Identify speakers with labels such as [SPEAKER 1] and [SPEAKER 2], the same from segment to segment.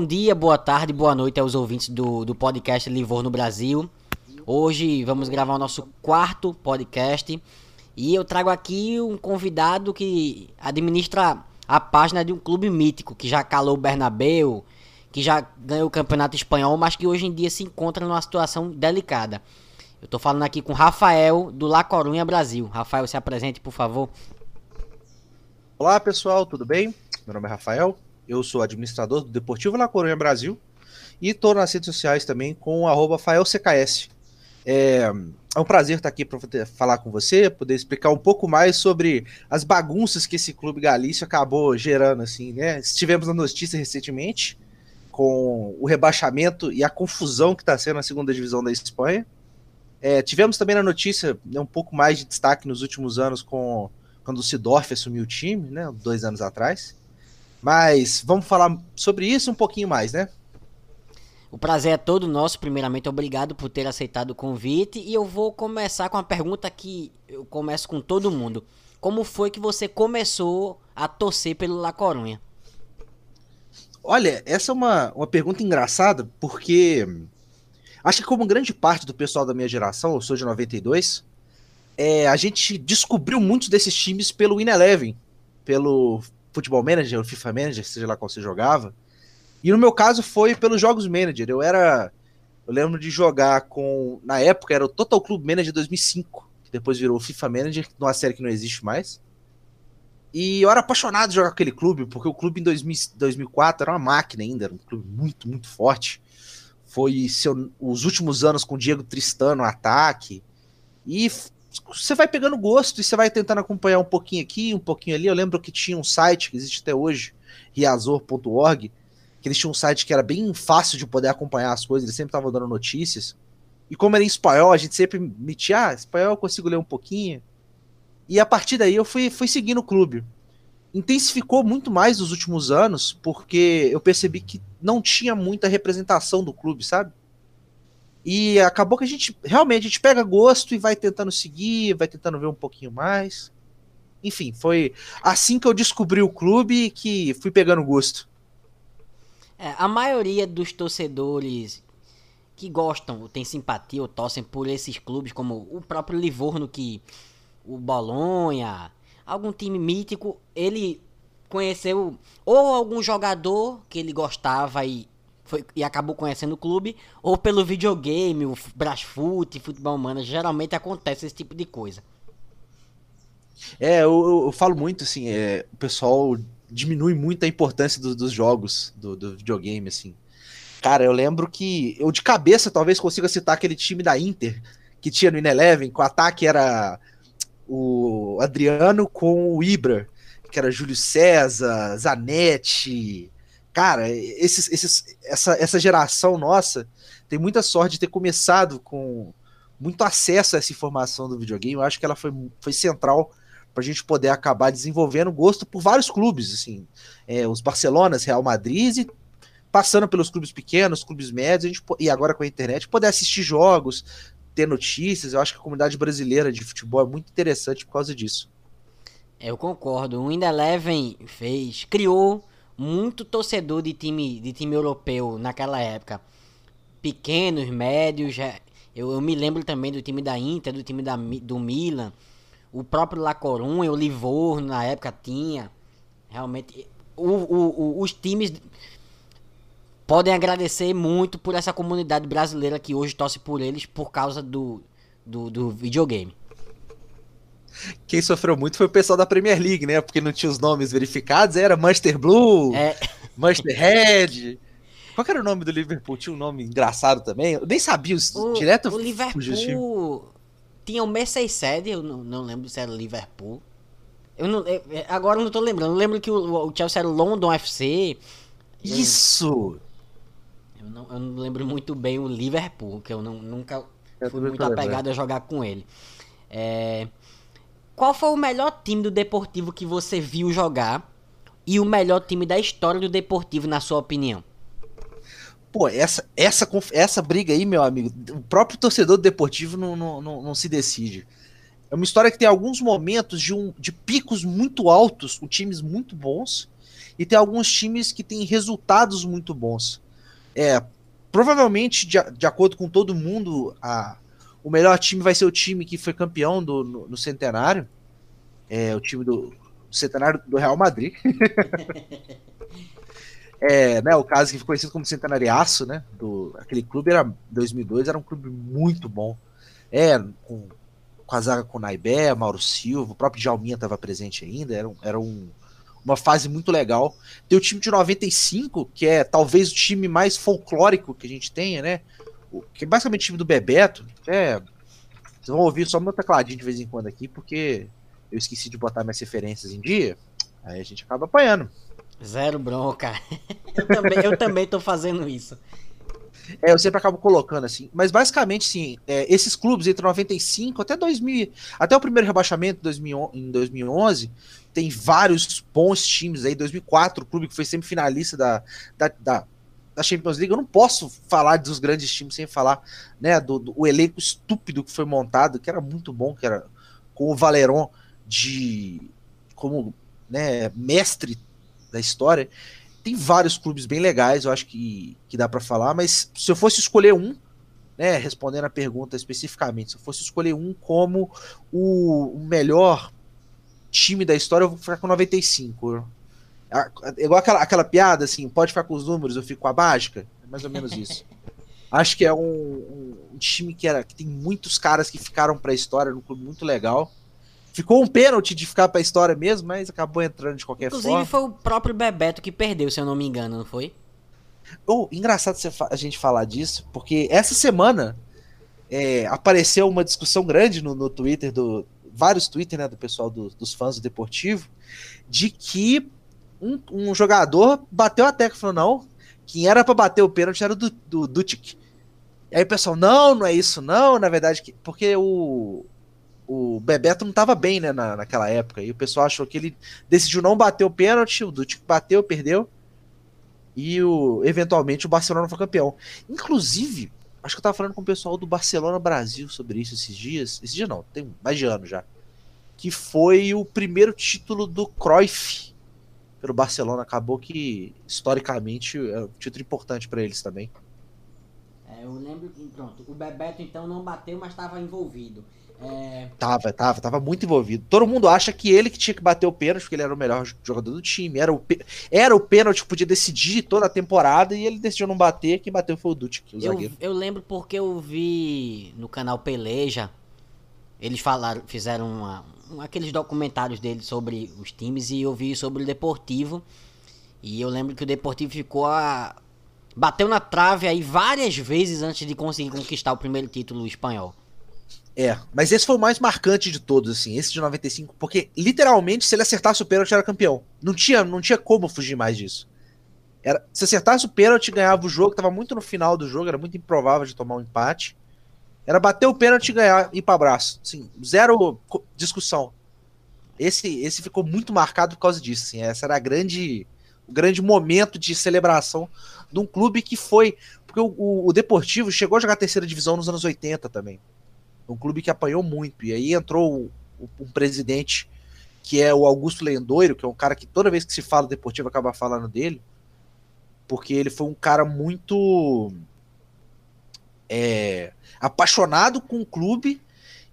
[SPEAKER 1] Bom dia, boa tarde, boa noite aos ouvintes do, do podcast Livor no Brasil. Hoje vamos gravar o nosso quarto podcast e eu trago aqui um convidado que administra a página de um clube mítico que já calou o Bernabeu, que já ganhou o campeonato espanhol, mas que hoje em dia se encontra numa situação delicada. Eu tô falando aqui com Rafael do La Corunha Brasil. Rafael, se apresente, por favor.
[SPEAKER 2] Olá pessoal, tudo bem? Meu nome é Rafael, eu sou administrador do Deportivo La Coruña Brasil e estou nas redes sociais também com o FaelCKS. É, é um prazer estar aqui para falar com você, poder explicar um pouco mais sobre as bagunças que esse clube galício acabou gerando, assim, né? Estivemos na notícia recentemente com o rebaixamento e a confusão que está sendo na segunda divisão da Espanha. É, tivemos também na notícia né, um pouco mais de destaque nos últimos anos com quando o Sidorf assumiu o time, né? Dois anos atrás. Mas vamos falar sobre isso um pouquinho mais, né?
[SPEAKER 1] O prazer é todo nosso. Primeiramente, obrigado por ter aceitado o convite. E eu vou começar com uma pergunta que eu começo com todo mundo. Como foi que você começou a torcer pelo La Corunha?
[SPEAKER 2] Olha, essa é uma, uma pergunta engraçada, porque acho que como grande parte do pessoal da minha geração, eu sou de 92, é, a gente descobriu muitos desses times pelo Win Eleven, pelo Futebol Manager, o FIFA Manager, seja lá qual você jogava. E no meu caso foi pelos Jogos Manager. Eu era. Eu lembro de jogar com. Na época era o Total Club Manager 2005, que depois virou FIFA Manager, numa série que não existe mais. E eu era apaixonado de jogar com aquele clube, porque o clube em 2000, 2004 era uma máquina ainda, era um clube muito, muito forte. Foi seu, os últimos anos com o Diego Tristano no ataque. E você vai pegando gosto e você vai tentando acompanhar um pouquinho aqui, um pouquinho ali. Eu lembro que tinha um site que existe até hoje, riazor.org, que eles tinham um site que era bem fácil de poder acompanhar as coisas, eles sempre estavam dando notícias. E como era em espanhol, a gente sempre metia, ah, espanhol eu consigo ler um pouquinho. E a partir daí eu fui, fui seguindo o clube. Intensificou muito mais nos últimos anos, porque eu percebi que não tinha muita representação do clube, sabe? E acabou que a gente realmente a gente pega gosto e vai tentando seguir, vai tentando ver um pouquinho mais. Enfim, foi assim que eu descobri o clube que fui pegando gosto.
[SPEAKER 1] É, a maioria dos torcedores que gostam, ou tem simpatia ou torcem por esses clubes, como o próprio Livorno, que o Bolonha, algum time mítico, ele conheceu ou algum jogador que ele gostava e foi, e acabou conhecendo o clube, ou pelo videogame, o Brasfoot, Futebol Humano, geralmente acontece esse tipo de coisa.
[SPEAKER 2] É, eu, eu, falo muito, assim, é, o pessoal diminui muito a importância do, dos jogos, do, do, videogame, assim. Cara, eu lembro que, eu de cabeça talvez consiga citar aquele time da Inter, que tinha no Ineleven, com o ataque era o Adriano com o Ibra, que era Júlio César, Zanetti, cara, esses, esses, essa, essa geração nossa tem muita sorte de ter começado com muito acesso a essa informação do videogame. Eu acho que ela foi, foi central para a gente poder acabar desenvolvendo gosto por vários clubes, assim, é, os Barcelonas, Real Madrid, e passando pelos clubes pequenos, clubes médios, a gente, e agora com a internet, poder assistir jogos, ter notícias. Eu acho que a comunidade brasileira de futebol é muito interessante por causa disso.
[SPEAKER 1] Eu concordo. O Wind Eleven fez, criou muito torcedor de time, de time europeu naquela época. Pequenos, médios. Eu, eu me lembro também do time da Inter, do time da, do Milan. O próprio La Coruña, o Livorno na época tinha. Realmente. O, o, o, os times podem agradecer muito por essa comunidade brasileira que hoje torce por eles por causa do, do, do videogame.
[SPEAKER 2] Quem sofreu muito foi o pessoal da Premier League, né? Porque não tinha os nomes verificados, era Manchester Blue, é. Manchester Red. Qual era o nome do Liverpool? Tinha um nome engraçado também. Eu nem sabia, o, direto
[SPEAKER 1] o Liverpool tinha o Merseyside, eu não, não lembro se era Liverpool. Eu não, é, agora eu não tô lembrando. Eu lembro que o, o Chelsea era London FC.
[SPEAKER 2] Isso!
[SPEAKER 1] Eu não, eu não lembro muito bem o Liverpool, que eu não, nunca fui muito apegado a jogar com ele. É, qual foi o melhor time do Deportivo que você viu jogar e o melhor time da história do Deportivo, na sua opinião?
[SPEAKER 2] Pô, essa, essa, essa briga aí, meu amigo, o próprio torcedor do Deportivo não, não, não, não se decide. É uma história que tem alguns momentos de, um, de picos muito altos, com times muito bons, e tem alguns times que têm resultados muito bons. É, provavelmente, de, de acordo com todo mundo, a, o melhor time vai ser o time que foi campeão do, no, no centenário. É o time do centenário do Real Madrid. é, né, o caso que ficou conhecido como Centenariaço, né? Do, aquele clube era 2002, era um clube muito bom. É, com, com a zaga com o Naibé, Mauro Silva, o próprio Jalminha estava presente ainda, era, um, era um, uma fase muito legal. Tem o time de 95, que é talvez o time mais folclórico que a gente tenha, né? Que é basicamente o time do Bebeto. É, vocês vão ouvir só meu tecladinho de vez em quando aqui, porque eu esqueci de botar minhas referências em dia. Aí a gente acaba apanhando.
[SPEAKER 1] Zero bronca. eu, também, eu também tô fazendo isso.
[SPEAKER 2] É, eu sempre acabo colocando assim. Mas basicamente, sim, é, esses clubes entre 95 até 2000, até o primeiro rebaixamento 2000, em 2011, tem vários bons times aí. 2004, o clube que foi sempre finalista da, da, da da Champions League, eu não posso falar dos grandes times sem falar né, do, do o elenco estúpido que foi montado, que era muito bom, que era com o Valeron de como né, mestre da história. Tem vários clubes bem legais, eu acho que, que dá para falar, mas se eu fosse escolher um, né, respondendo a pergunta especificamente, se eu fosse escolher um como o, o melhor time da história, eu vou ficar com 95. É igual aquela, aquela piada, assim, pode ficar com os números, eu fico com a mágica. É mais ou menos isso. Acho que é um, um, um, time que, era, que tem muitos caras que ficaram pra história num clube muito legal. Ficou um pênalti de ficar pra história mesmo, mas acabou entrando de qualquer
[SPEAKER 1] Inclusive,
[SPEAKER 2] forma.
[SPEAKER 1] Inclusive foi o próprio Bebeto que perdeu, se eu não me engano, não foi?
[SPEAKER 2] Oh, engraçado a gente falar disso, porque essa semana é, apareceu uma discussão grande no, no Twitter, do vários Twitter né, do pessoal do, dos fãs do Deportivo, de que um, um jogador bateu a tecla e falou: não, quem era para bater o pênalti era o do, Dutic. E aí o pessoal, não, não é isso, não, na verdade, porque o, o Bebeto não estava bem, né, na, naquela época. E o pessoal achou que ele decidiu não bater o pênalti, o Dutic bateu, perdeu. E o, eventualmente o Barcelona foi campeão. Inclusive, acho que eu tava falando com o pessoal do Barcelona Brasil sobre isso esses dias. Esse dia não, tem mais de ano já. Que foi o primeiro título do Cruyff pelo Barcelona. Acabou que, historicamente, é um título importante para eles também.
[SPEAKER 1] É, eu lembro que, pronto, o Bebeto então não bateu, mas estava envolvido. É...
[SPEAKER 2] Tava, tava, tava muito envolvido. Todo mundo acha que ele que tinha que bater o pênalti, porque ele era o melhor jogador do time. Era o, era o pênalti que podia decidir toda a temporada e ele decidiu não bater. Quem bateu foi o Dutti, o
[SPEAKER 1] eu,
[SPEAKER 2] zagueiro.
[SPEAKER 1] Eu lembro porque eu vi no canal Peleja, eles falaram, fizeram uma, aqueles documentários dele sobre os times e eu vi sobre o Deportivo. E eu lembro que o Deportivo ficou a. Bateu na trave aí várias vezes antes de conseguir conquistar o primeiro título espanhol.
[SPEAKER 2] É, mas esse foi o mais marcante de todos, assim, esse de 95, porque literalmente se ele acertasse o pênalti era campeão. Não tinha, não tinha como fugir mais disso. Era, se acertasse o pênalti, ganhava o jogo, tava muito no final do jogo, era muito improvável de tomar um empate. Era bater o pênalti e ganhar, ir para abraço. Assim, zero discussão. Esse, esse ficou muito marcado por causa disso. Assim, essa era a grande, o grande momento de celebração de um clube que foi. Porque o, o, o Deportivo chegou a jogar a terceira divisão nos anos 80 também. Um clube que apanhou muito. E aí entrou um presidente que é o Augusto Lendoiro, que é um cara que toda vez que se fala Deportivo acaba falando dele. Porque ele foi um cara muito. É, apaixonado com o clube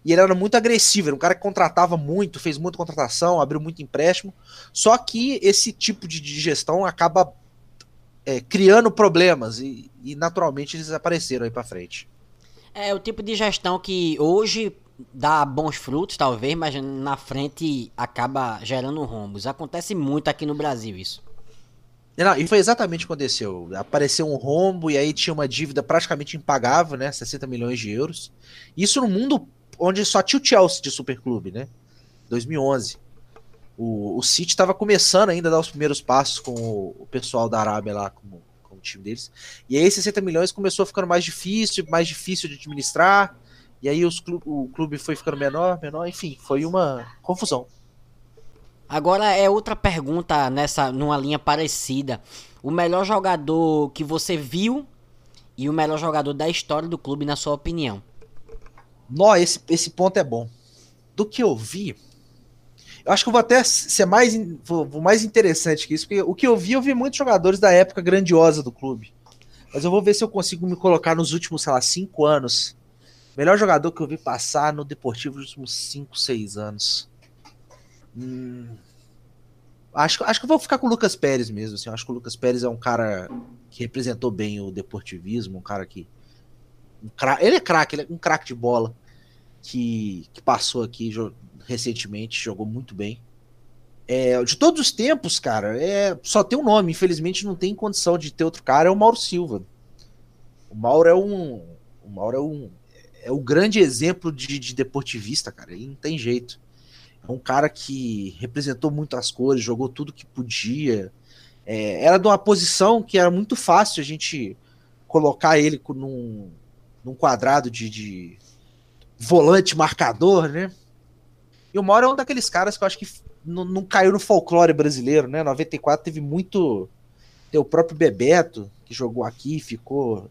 [SPEAKER 2] e ele era muito agressivo, era um cara que contratava muito, fez muita contratação, abriu muito empréstimo. Só que esse tipo de, gestão acaba é, criando problemas e, e, naturalmente eles apareceram aí para frente.
[SPEAKER 1] É o tipo de gestão que hoje dá bons frutos, talvez, mas na frente acaba gerando rombos. Acontece muito aqui no Brasil isso.
[SPEAKER 2] Não, e foi exatamente o que aconteceu. Apareceu um rombo e aí tinha uma dívida praticamente impagável, né? 60 milhões de euros. Isso no mundo onde só tinha o Chelsea de Superclube, né? 2011. O, o City estava começando ainda a dar os primeiros passos com o, o pessoal da Arábia lá, com, com, o time deles. E aí 60 milhões começou ficando mais difícil, mais difícil de administrar. E aí os o clube foi ficando menor, menor, enfim, foi uma confusão.
[SPEAKER 1] Agora é outra pergunta nessa numa linha parecida. O melhor jogador que você viu e o melhor jogador da história do clube, na sua opinião?
[SPEAKER 2] Nó, esse, esse ponto é bom. Do que eu vi, Eu acho que eu vou até ser mais, vou, mais interessante que isso, porque o que eu vi, eu vi muitos jogadores da época grandiosa do clube. Mas eu vou ver se eu consigo me colocar nos últimos, sei lá, cinco anos. Melhor jogador que eu vi passar no Deportivo nos últimos cinco, seis anos. Hum, acho, acho que eu vou ficar com o Lucas Pérez mesmo. Assim. acho que o Lucas Pérez é um cara que representou bem o deportivismo, um cara que. Um ele é craque, ele é um craque de bola que, que passou aqui recentemente, jogou muito bem. É, de todos os tempos, cara, é, só tem um nome, infelizmente não tem condição de ter outro cara, é o Mauro Silva. O Mauro é um. O Mauro é um. É o grande exemplo de, de deportivista, cara. Ele não tem jeito. É um cara que representou muito as cores, jogou tudo que podia. É, era de uma posição que era muito fácil a gente colocar ele num, num quadrado de, de volante marcador, né? E o Mauro é um daqueles caras que eu acho que não, não caiu no folclore brasileiro, né? 94 teve muito. Tem o próprio Bebeto, que jogou aqui, ficou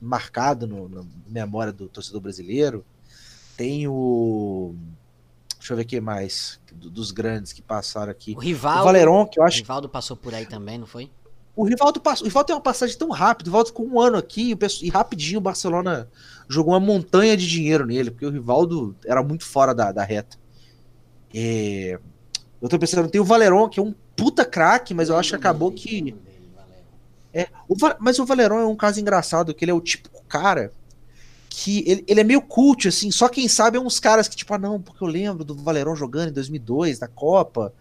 [SPEAKER 2] marcado no, na memória do torcedor brasileiro. Tem o. Deixa eu ver quem mais. Dos grandes que passaram aqui.
[SPEAKER 1] O Rivaldo.
[SPEAKER 2] O Valeron, que eu acho.
[SPEAKER 1] O Rivaldo passou por aí também, não foi?
[SPEAKER 2] O Rivaldo passou. O Rivaldo tem uma passagem tão rápida. O Rivaldo ficou um ano aqui e rapidinho o Barcelona jogou uma montanha de dinheiro nele, porque o Rivaldo era muito fora da, da reta. É... Eu tô pensando, tem o Valeron, que é um puta craque, mas eu acho que acabou que. É, o, mas o Valeron é um caso engraçado, que ele é o típico cara que ele, ele é meio cult, assim, só quem sabe é uns caras que, tipo, ah, não, porque eu lembro do Valeron jogando em 2002, na Copa.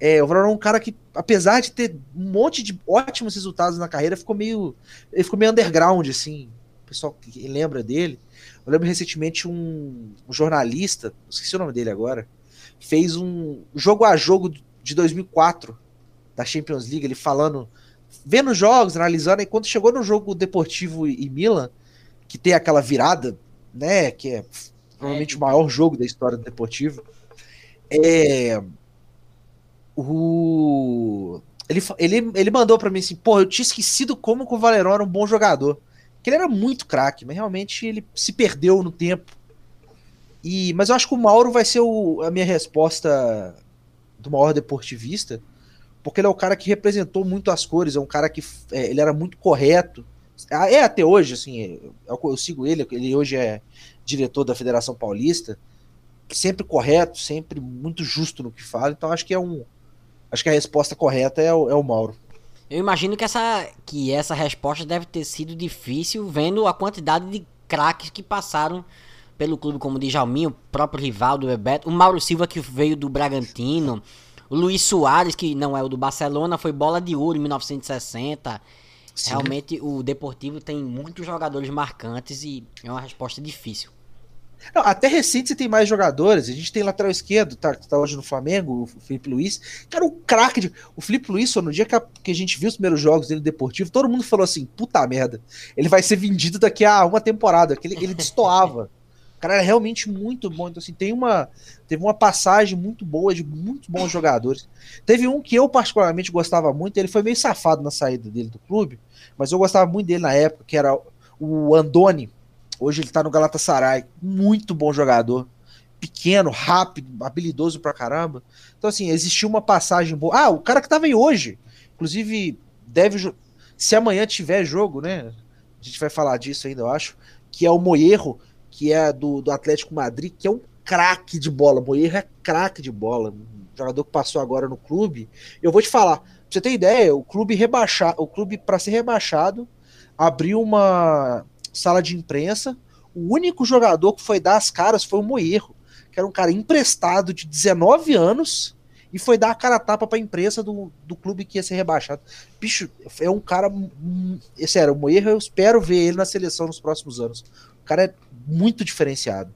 [SPEAKER 2] É, o Valeron é um cara que, apesar de ter um monte de ótimos resultados na carreira, ficou meio. Ele ficou meio underground, assim. O pessoal que lembra dele. Eu lembro recentemente um, um jornalista, esqueci o nome dele agora, fez um jogo a jogo de 2004 da Champions League, ele falando, vendo jogos, analisando, e quando chegou no jogo Deportivo e Milan, que tem aquela virada, né, que é provavelmente é. o maior jogo da história do Deportivo, é, o, ele, ele, ele mandou para mim assim, pô, eu tinha esquecido como o Valerão era um bom jogador, que ele era muito craque, mas realmente ele se perdeu no tempo, e, mas eu acho que o Mauro vai ser o, a minha resposta do maior deportivista, porque ele é o cara que representou muito as cores, é um cara que é, ele era muito correto. É, é até hoje, assim, eu, eu, sigo ele, ele hoje é diretor da Federação Paulista, sempre correto, sempre muito justo no que fala, então acho que é um. Acho que a resposta correta é o, é o Mauro.
[SPEAKER 1] Eu imagino que essa, que essa resposta deve ter sido difícil, vendo a quantidade de craques que passaram pelo clube como o Djalminho, o próprio Rivaldo, o Bebeto, o Mauro Silva que veio do Bragantino, o Luiz Soares, que não é o do Barcelona, foi bola de ouro em 1960. Sim. Realmente o Deportivo tem muitos jogadores marcantes e é uma resposta difícil.
[SPEAKER 2] Não, até recente você tem mais jogadores. A gente tem lateral esquerdo, tá, tá hoje no Flamengo, o Felipe Luiz. Cara, o craque. De... O Felipe Luiz, no dia que a, que a gente viu os primeiros jogos dele no Deportivo, todo mundo falou assim: puta merda, ele vai ser vendido daqui a uma temporada. Que ele, ele destoava. O cara era realmente muito bom. Então, assim, tem uma, teve uma passagem muito boa de muitos bons jogadores. Teve um que eu particularmente gostava muito, ele foi meio safado na saída dele do clube, mas eu gostava muito dele na época, que era o Andoni. Hoje ele tá no Galatasaray. Muito bom jogador. Pequeno, rápido, habilidoso pra caramba. Então, assim, existiu uma passagem boa. Ah, o cara que tava aí hoje. Inclusive, deve. Se amanhã tiver jogo, né? A gente vai falar disso ainda, eu acho. Que é o Moerro que é do, do Atlético Madrid, que é um craque de bola. Moeiro é craque de bola. Jogador que passou agora no clube. Eu vou te falar, pra você ter ideia, o clube rebaixar, o clube para ser rebaixado abriu uma sala de imprensa. O único jogador que foi dar as caras foi o Moeiro, que era um cara emprestado de 19 anos e foi dar a cara a tapa pra imprensa do, do clube que ia ser rebaixado. Bicho, é um cara. É sério, o Moeiro eu espero ver ele na seleção nos próximos anos cara é muito diferenciado.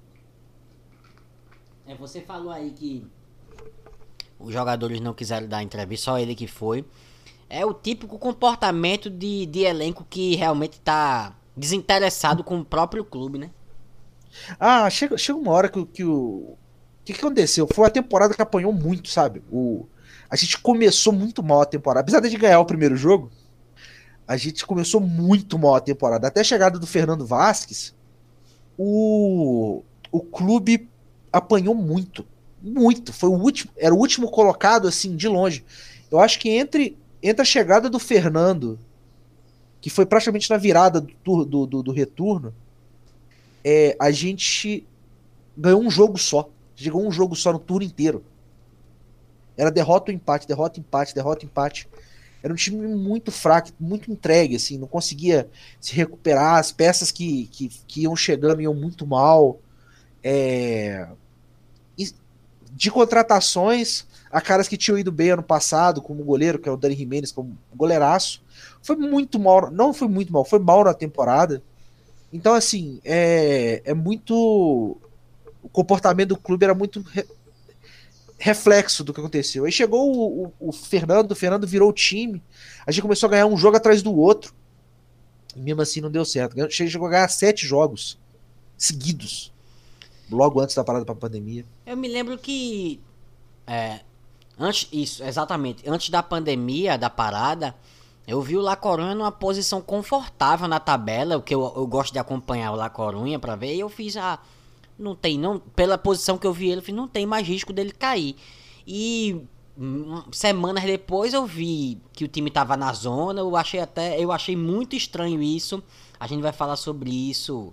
[SPEAKER 1] É, você falou aí que os jogadores não quiseram dar entrevista, só ele que foi. É o típico comportamento de, de elenco que realmente tá desinteressado com o próprio clube, né?
[SPEAKER 2] Ah, chega, chega uma hora que, que o. O que, que aconteceu? Foi uma temporada que apanhou muito, sabe? O, a gente começou muito mal a temporada. Apesar de ganhar o primeiro jogo, a gente começou muito mal a temporada. Até a chegada do Fernando Vasquez, o, o clube apanhou muito. muito. Foi o último, era o último colocado assim de longe. Eu acho que entre entre a chegada do Fernando, que foi praticamente na virada do, do, do, do retorno, é, a gente ganhou um jogo só. Chegou um jogo só no turno inteiro. Era derrota ou empate, derrota, empate, derrota, empate. Era um time muito fraco, muito entregue, assim, não conseguia se recuperar. As peças que, que, que iam chegando iam muito mal. É... De contratações, a caras que tinham ido bem ano passado, como goleiro, que é o Dani Jimenez, como goleiraço. Foi muito mal, não foi muito mal, foi mal na temporada. Então, assim, é, é muito. O comportamento do clube era muito re, reflexo do que aconteceu. Aí chegou o, o, o, Fernando, o Fernando virou o time. A gente começou a ganhar um jogo atrás do outro. E mesmo assim não deu certo. Chegou a ganhar sete jogos seguidos. Logo antes da parada pra pandemia.
[SPEAKER 1] Eu me lembro que. É, antes, isso, exatamente. Antes da pandemia, da parada, eu vi o La Corunha numa posição confortável na tabela, o que eu, eu gosto de acompanhar o La Corunha para ver, e eu fiz a. Ah, não tem, não. Pela posição que eu vi ele, não tem mais risco dele cair. E hum, semanas depois eu vi que o time tava na zona, eu achei até. Eu achei muito estranho isso. A gente vai falar sobre isso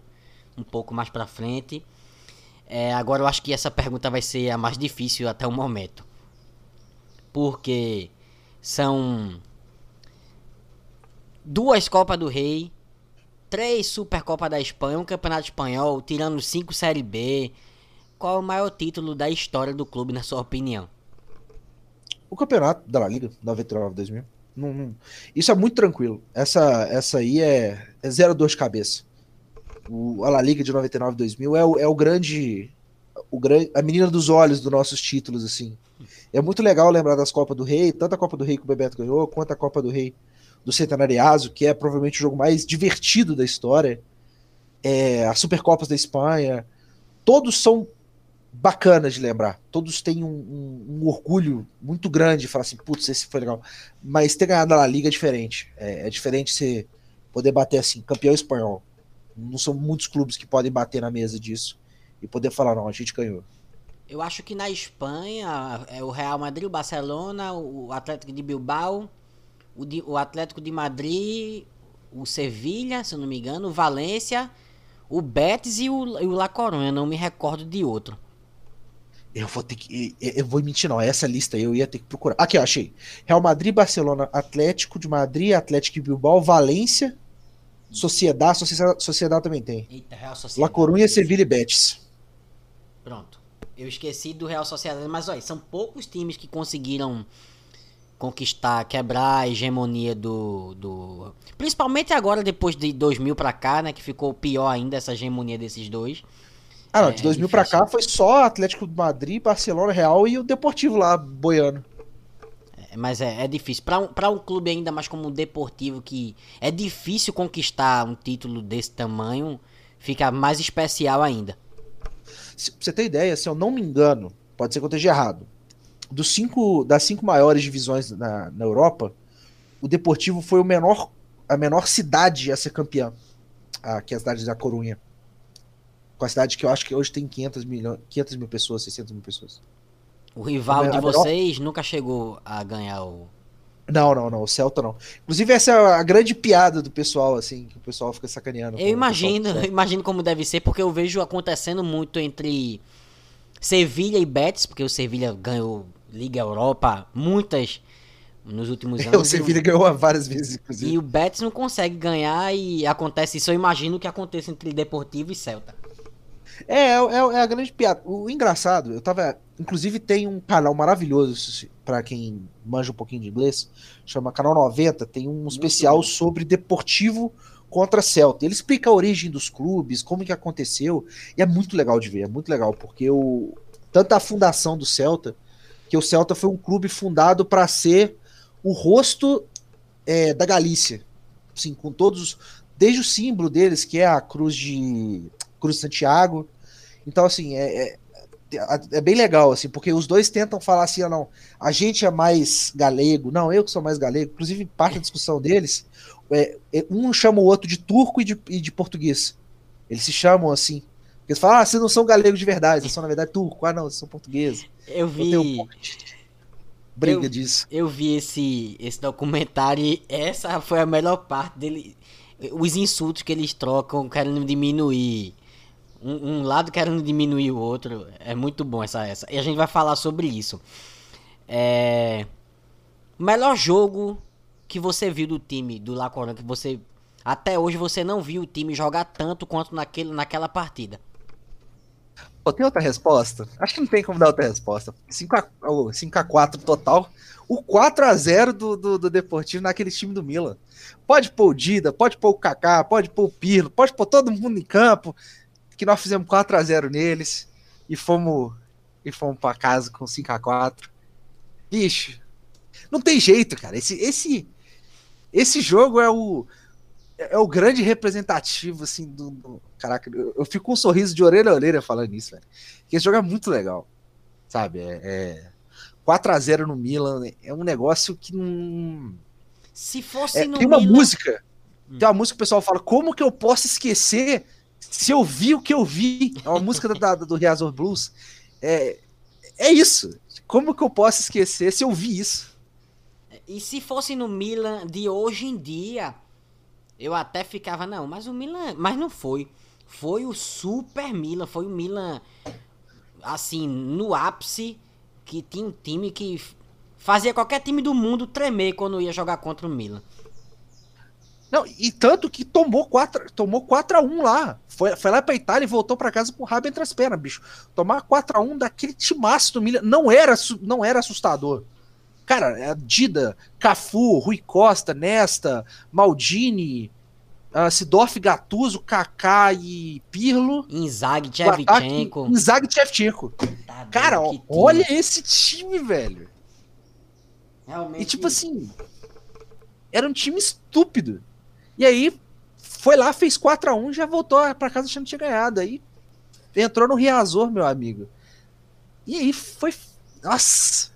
[SPEAKER 1] um pouco mais pra frente. É, agora eu acho que essa pergunta vai ser a mais difícil até o momento. Porque são duas Copas do Rei, três Supercopa da Espanha, um Campeonato Espanhol, tirando cinco Série B. Qual o maior título da história do clube, na sua opinião?
[SPEAKER 2] O Campeonato da La Liga, 99-2000. Não, não, Isso é muito tranquilo. Essa, essa aí é, é zero dor de cabeça. O, a La Liga de 99-2000 é o, é o grande. O grande, a menina dos olhos dos nossos títulos, assim. É muito legal lembrar das Copas do Rei, tanto a Copa do Rei que o Bebeto ganhou, quanto a Copa do Rei do Centenariazo, que é provavelmente o jogo mais divertido da história, é, as Supercopas da Espanha, todos são bacanas de lembrar. Todos têm um, um, um orgulho muito grande de falar assim, putz, esse foi legal. Mas ter ganhado a Liga é diferente. É, é, diferente você poder bater assim, campeão espanhol. Não são muitos clubes que podem bater na mesa disso e poder falar, não, a gente ganhou.
[SPEAKER 1] Eu acho que na Espanha é o Real Madrid, o Barcelona, o Atlético de Bilbao, o, de, o Atlético de Madrid, o Sevilha, se eu não me engano, o Valência, o Betis e o, e o La Coruña, não me recordo de outro.
[SPEAKER 2] Eu vou ter que. Eu vou mentir, não. Essa lista eu ia ter que procurar. Aqui, ó, achei. Real Madrid, Barcelona, Atlético de Madrid, Atlético de Bilbao, Valência, Sociedade, Sociedade, Sociedade também tem. Eita, Real Sociedade. La Coruña, Sevilha e Betis.
[SPEAKER 1] Pronto. Eu esqueci do Real Sociedade, mas olha, são poucos times que conseguiram conquistar, quebrar a hegemonia do, do. Principalmente agora, depois de 2000 para cá, né? Que ficou pior ainda essa hegemonia desses dois.
[SPEAKER 2] Ah, não, é, de 2000 para cá foi só Atlético de Madrid, Barcelona Real e o Deportivo lá, boiando.
[SPEAKER 1] É, mas é, é difícil. Para um, um clube ainda mais como o Deportivo, que é difícil conquistar um título desse tamanho, fica mais especial ainda.
[SPEAKER 2] Se você ter ideia, se eu não me engano, pode ser que eu esteja errado, dos cinco, das cinco maiores divisões na, na Europa, o Deportivo foi o menor, a menor cidade a ser campeã, a, que é a cidade da Corunha. Com a cidade que eu acho que hoje tem 500, milhões, 500 mil pessoas, 600 mil pessoas.
[SPEAKER 1] O rival de vocês menor... nunca chegou a ganhar o.
[SPEAKER 2] Não, não, não, o Celta não. Inclusive, essa é a grande piada do pessoal, assim, que o pessoal fica sacaneando.
[SPEAKER 1] Eu imagino, eu imagino como deve ser, porque eu vejo acontecendo muito entre Sevilha e Betis, porque o Sevilha ganhou Liga Europa, muitas nos últimos anos.
[SPEAKER 2] o Sevilla ganhou várias vezes, inclusive.
[SPEAKER 1] E o Betis não consegue ganhar e acontece isso. Eu imagino que aconteça entre Deportivo e Celta.
[SPEAKER 2] É, é, é, a grande piada. O engraçado, eu tava. Inclusive tem um canal maravilhoso para quem manja um pouquinho de inglês, chama Canal 90, tem um especial sobre Deportivo contra Celta. Ele explica a origem dos clubes, como que aconteceu, e é muito legal de ver, é muito legal, porque o, tanto a fundação do Celta, que o Celta foi um clube fundado para ser o rosto é, da Galícia, assim, com todos, desde o símbolo deles, que é a cruz de Cruz de Santiago. Então, assim, é, é, é, bem legal, assim, porque os dois tentam falar assim, ah, não, a gente é mais galego, não, eu que sou mais galego. Inclusive, parte da discussão deles, é, é, um chama o outro de turco e de, e de português. Eles se chamam assim. Porque você fala, ah, vocês não são galegos de verdade, vocês são, na verdade, turco. Ah, não, vocês são portugueses.
[SPEAKER 1] Eu vi.
[SPEAKER 2] Um briga
[SPEAKER 1] eu,
[SPEAKER 2] disso.
[SPEAKER 1] Eu vi esse, esse documentário e essa foi a melhor parte dele. Os insultos que eles trocam querendo diminuir. Um, um, lado querendo diminuir o outro. É muito bom essa essa. E a gente vai falar sobre isso. É. Melhor jogo que você viu do time do La Corona, que você. Até hoje você não viu o time jogar tanto quanto naquele, naquela partida.
[SPEAKER 2] Pô, tem outra resposta? Acho que não tem como dar outra resposta. 5x4 total. O 4x0 do, do, do Deportivo naquele time do Milan. Pode pôr o Dida, pode pôr o Kaká, pode pôr o Pirlo, pode pôr todo mundo em campo. Que nós fizemos 4x0 neles e fomos e fomos para casa com 5x4. Bicho, não tem jeito, cara. Esse, esse, esse jogo é o, é o grande representativo, assim, do. do caraca, eu, eu, fico com um sorriso de orelha a orelha falando isso, velho. Porque esse jogo é muito legal. Sabe? É, é 4x0 no Milan é um negócio que não.
[SPEAKER 1] Se fosse
[SPEAKER 2] é,
[SPEAKER 1] no
[SPEAKER 2] Tem uma
[SPEAKER 1] Milan...
[SPEAKER 2] música. Tem uma música que o pessoal fala, como que eu posso esquecer se eu vi o que eu vi? É uma música da, do Reazor Blues. É, é isso. Como que eu posso esquecer se eu vi isso?
[SPEAKER 1] E se fosse no Milan de hoje em dia, eu até ficava, não, mas o Milan. Mas não foi. Foi o Super Milan. Foi o Milan, assim, no ápice, que tinha um time que fazia qualquer time do mundo tremer quando ia jogar contra o Milan.
[SPEAKER 2] Não, e tanto que tomou 4 tomou 4 a 1 lá. Foi, foi lá pra Itália e voltou para casa com o rabo entre as pernas, bicho. Tomar 4 a 1 daquele timaço do Milan não era, não era assustador. Cara, é Dida, Cafu, Rui Costa, Nesta, Maldini, uh, Sidorf, Gattuso, Kaká e Pirlo.
[SPEAKER 1] Inzaghi, Shevchenko.
[SPEAKER 2] Inzaghi Shevchenko. Tá Cara, olha esse time, velho. Realmente. E tipo assim, era um time estúpido. E aí foi lá, fez 4 a 1 já voltou para casa achando que tinha ganhado. Aí entrou no Riazor, meu amigo. E aí foi. Nossa!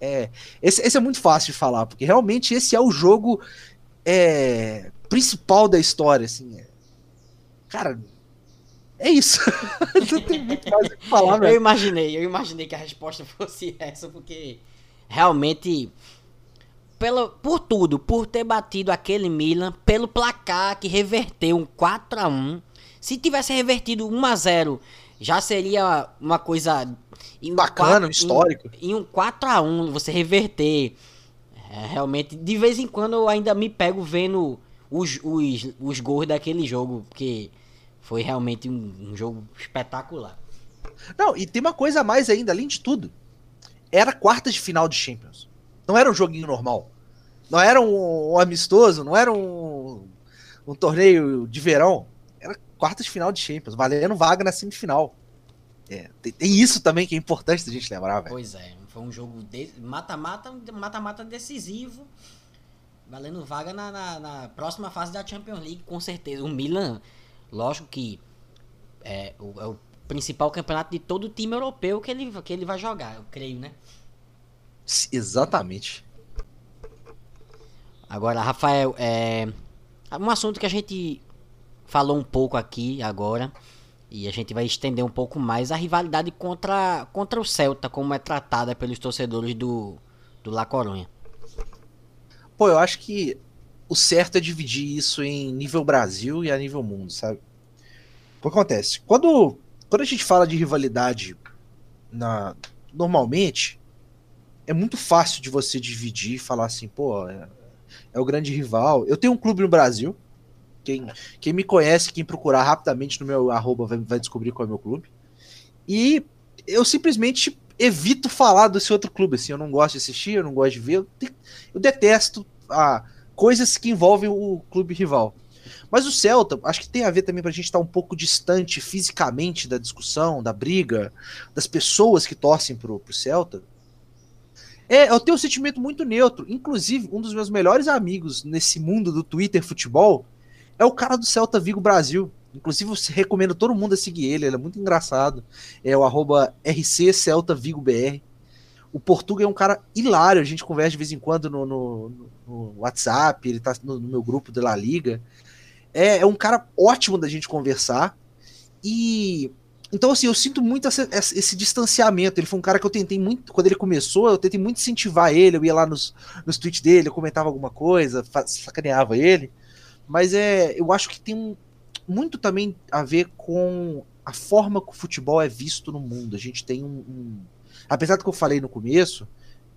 [SPEAKER 2] É, esse, esse, é muito fácil de falar, porque realmente esse é o jogo é, principal da história, assim. É. Cara, é isso. Não tem muito mais o que falar,
[SPEAKER 1] velho. Eu imaginei, eu imaginei que a resposta fosse essa, porque realmente pelo, por tudo, por ter batido aquele Milan, pelo placar que reverteu um 4 a 1 Se tivesse revertido 1 a 0 já seria uma coisa
[SPEAKER 2] bacana, um histórico.
[SPEAKER 1] Em, em, um 4 a 1 você reverter. É, realmente, de vez em quando eu ainda me pego vendo os, os, os gols daquele jogo, porque foi realmente um, um jogo espetacular.
[SPEAKER 2] Não, e tem uma coisa a mais ainda, além de tudo. Era quarta de final de Champions. Não era um joguinho normal. Não era um, um amistoso, não era um, um torneio de verão. Era quarta de final de Champions, valendo vaga na semifinal. É, tem, tem, isso também que é importante a gente lembrar, velho.
[SPEAKER 1] Pois é, foi um jogo mata-mata, de, mata-mata decisivo, valendo vaga na, na, na, próxima fase da Champions League, com certeza. O Milan, lógico que é o, é o principal campeonato de todo time europeu que ele, que ele vai jogar, eu creio, né?
[SPEAKER 2] Exatamente.
[SPEAKER 1] Agora, Rafael, é um assunto que a gente falou um pouco aqui agora e a gente vai estender um pouco mais a rivalidade contra, contra o Celta, como é tratada pelos torcedores do, do La Coruña.
[SPEAKER 2] Pô, eu acho que o certo é dividir isso em nível Brasil e a nível mundo, sabe? O que acontece? Quando, quando a gente fala de rivalidade na, normalmente, é muito fácil de você dividir e falar assim, pô, é, é o grande rival. Eu tenho um clube no Brasil, quem, quem me conhece, quem procurar rapidamente no meu arroba vai, vai descobrir qual é o meu clube. E eu simplesmente evito falar desse outro clube, assim, eu não gosto de assistir, eu não gosto de ver, eu, te, eu detesto ah, coisas que envolvem o clube rival. Mas o Celta, acho que tem a ver também pra gente estar tá um pouco distante fisicamente da discussão, da briga, das pessoas que torcem pro, pro Celta. É, eu tenho um sentimento muito neutro. Inclusive, um dos meus melhores amigos nesse mundo do Twitter futebol é o cara do Celta Vigo Brasil. Inclusive, eu recomendo todo mundo a seguir ele, ele é muito engraçado. É o arroba RC Celta Vigo BR. O Portuga é um cara hilário, a gente conversa de vez em quando no, no, no WhatsApp, ele tá no, no, meu grupo de La Liga. É, é um cara ótimo da gente conversar. E então, assim, eu sinto muito esse distanciamento. Ele foi um cara que eu tentei muito. Quando ele começou, eu tentei muito incentivar ele. Eu ia lá nos, nos tweets dele, eu comentava alguma coisa, sacaneava ele. Mas é, eu acho que tem um, muito também a ver com a forma que o futebol é visto no mundo. A gente tem um. um apesar do que eu falei no começo,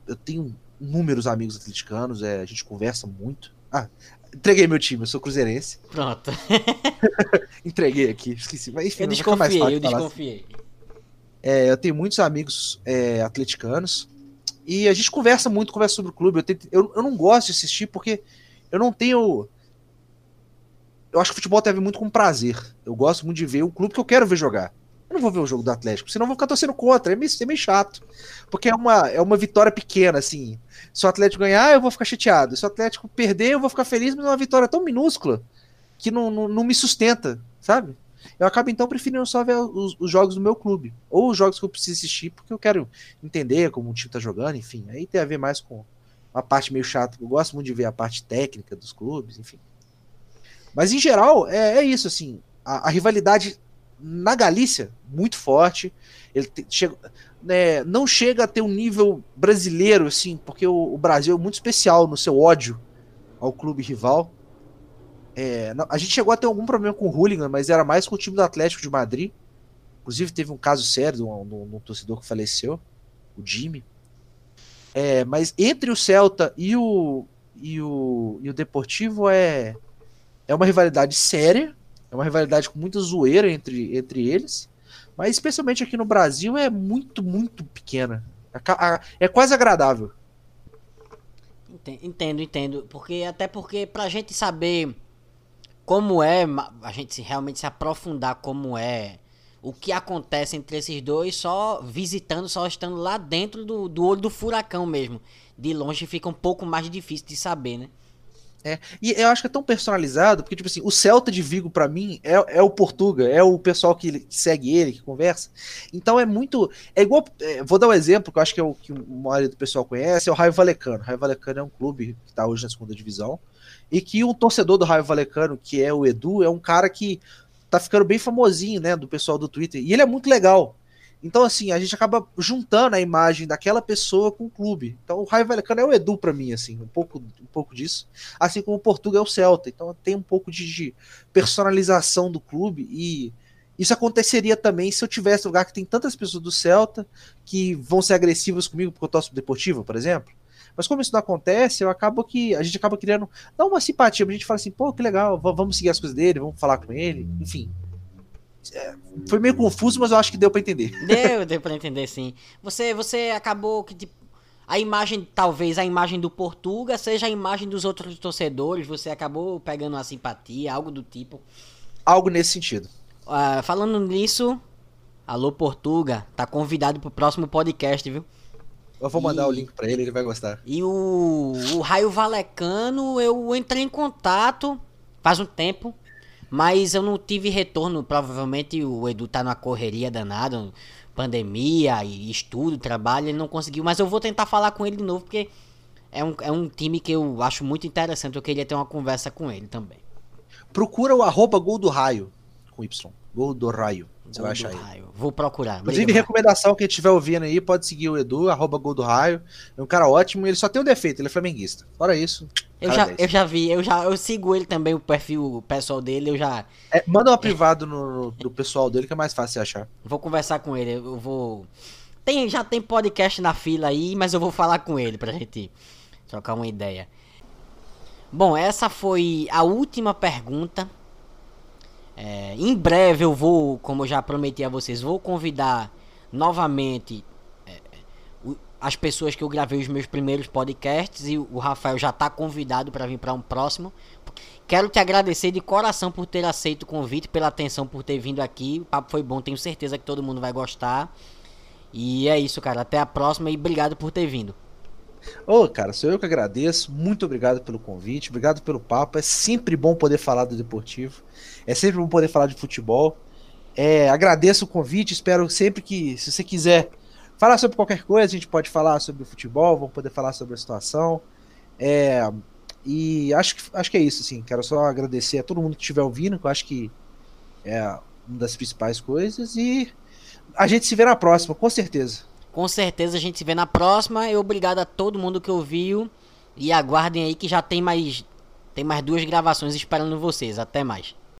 [SPEAKER 2] eu tenho inúmeros amigos atleticanos, é, a gente conversa muito. Ah, entreguei meu time, eu sou cruzeirense.
[SPEAKER 1] Pronto.
[SPEAKER 2] entreguei aqui, esqueci. Mas enfim,
[SPEAKER 1] eu desconfiei, eu desconfiei.
[SPEAKER 2] Assim. É, eu tenho muitos amigos é, atleticanos e a gente conversa muito, conversa sobre o clube. Eu, tento, eu, eu não gosto de assistir porque eu não tenho. Eu acho que futebol tem a ver muito com prazer. Eu gosto muito de ver o clube que eu quero ver jogar. Eu não vou ver o jogo do Atlético, senão eu vou ficar torcendo contra. É meio, é meio chato. Porque é uma, é uma vitória pequena, assim. Se o Atlético ganhar, eu vou ficar chateado. Se o Atlético perder, eu vou ficar feliz, mas é uma vitória tão minúscula que não, não, não me sustenta, sabe? Eu acabo então preferindo só ver os, os, jogos do meu clube. Ou os jogos que eu preciso assistir, porque eu quero entender como o time tá jogando, enfim. Aí tem a ver mais com uma parte meio chata. Eu gosto muito de ver a parte técnica dos clubes, enfim. Mas em geral, é, é isso, assim. A, a rivalidade na Galícia, muito forte. Ele te, chega, né, não chega a ter um nível brasileiro, assim, porque o, o, Brasil é muito especial no seu ódio ao clube rival. É, a gente chegou a ter algum problema com o Hooligan, mas era mais com o time do Atlético de Madrid. Inclusive teve um caso sério de um, um, um torcedor que faleceu, o Jimmy. É, mas entre o Celta e o, e o, e o Deportivo é, é uma rivalidade séria é uma rivalidade com muita zoeira entre, entre eles. Mas especialmente aqui no Brasil é muito, muito pequena. É, é quase agradável.
[SPEAKER 1] Entendo, entendo. Porque até porque pra gente saber como é, a gente realmente se aprofundar como é o que acontece entre esses dois, só visitando, só estando lá dentro do, do olho do furacão mesmo. De longe fica um pouco mais difícil de saber, né?
[SPEAKER 2] É, e eu acho que é tão personalizado, porque, tipo assim, o Celta de Vigo, para mim, é, é o Portuga, é o pessoal que segue ele, que conversa. Então é muito. É igual. É, vou dar um exemplo que eu acho que é o que a maioria do pessoal conhece: é o Raio Valecano. O Raio Valecano é um clube que tá hoje na segunda divisão. E que o torcedor do Raio Valecano, que é o Edu, é um cara que tá ficando bem famosinho, né, do pessoal do Twitter. E ele é muito legal. Então, assim, a gente acaba juntando a imagem daquela pessoa com o clube. Então, o Raio Vallecano é o Edu para mim, assim, um pouco, um pouco disso. Assim como o Portugal é o Celta. Então, tem um pouco de, de, personalização do clube e isso aconteceria também se eu tivesse um lugar que tem tantas pessoas do Celta que vão ser agressivas comigo porque eu torço Deportivo, por exemplo. Mas como isso não acontece, eu acabo que a gente acaba criando não uma simpatia, mas a gente fala assim, pô, que legal, vamos seguir as coisas dele, vamos falar com ele, enfim. É, foi meio confuso, mas eu acho que deu para entender.
[SPEAKER 1] Deu, deu para entender sim. Você, você acabou que tipo, a imagem, talvez a imagem do Portuga seja a imagem dos outros torcedores. Você acabou pegando uma simpatia, algo do tipo.
[SPEAKER 2] Algo nesse sentido.
[SPEAKER 1] Uh, falando nisso, alô Portuga, tá convidado pro próximo podcast, viu?
[SPEAKER 2] Eu vou mandar e, o link para ele, ele vai gostar.
[SPEAKER 1] E o, o Raio Valecano, eu entrei em contato faz um tempo. Mas eu não tive retorno. Provavelmente o Edu tá numa correria danada, pandemia e estudo, trabalho, ele não conseguiu. Mas eu vou tentar falar com ele de novo, porque é um, é um time que eu acho muito interessante. Eu queria ter uma conversa com ele também.
[SPEAKER 2] Procura o arroba Gol do Raio, com Y. Gol do Raio. Você vai achar aí.
[SPEAKER 1] Vou procurar.
[SPEAKER 2] Inclusive, Obrigado. recomendação, quem estiver ouvindo aí, pode seguir o Edu, arroba Gol do Raio. É um cara ótimo, ele só tem um defeito, ele é flamenguista. Fora isso.
[SPEAKER 1] Eu já, eu já vi, eu já eu sigo ele também, o perfil pessoal dele, eu já.
[SPEAKER 2] É, manda uma é. privado no, no, pessoal dele que é mais fácil de achar.
[SPEAKER 1] Vou conversar com ele, eu vou. Tem, já tem podcast na fila aí, mas eu vou falar com ele pra gente trocar uma ideia. Bom, essa foi a última pergunta é, em breve eu vou, como eu já prometi a vocês, vou convidar novamente é, as pessoas que eu gravei os meus primeiros podcasts e o Rafael já está convidado para vir para um próximo. Quero te agradecer de coração por ter aceito o convite, pela atenção por ter vindo aqui. O papo foi bom, tenho certeza que todo mundo vai gostar. E é isso, cara. Até a próxima e obrigado por ter vindo.
[SPEAKER 2] Ô, oh, cara, sou eu que agradeço. Muito obrigado pelo convite, obrigado pelo papo. É sempre bom poder falar do Deportivo. É sempre bom poder falar de futebol. É, agradeço o convite, espero sempre que, se você quiser falar sobre qualquer coisa, a gente pode falar sobre o futebol, vamos poder falar sobre a situação. É, e acho que, acho que é isso, assim. Quero só agradecer a todo mundo que estiver ouvindo, que eu acho que é, uma das principais coisas. E a gente se vê na próxima, com certeza.
[SPEAKER 1] Com certeza a gente se vê na próxima. E obrigado a todo mundo que ouviu. E aguardem aí que já tem mais tem mais duas gravações esperando vocês. Até mais.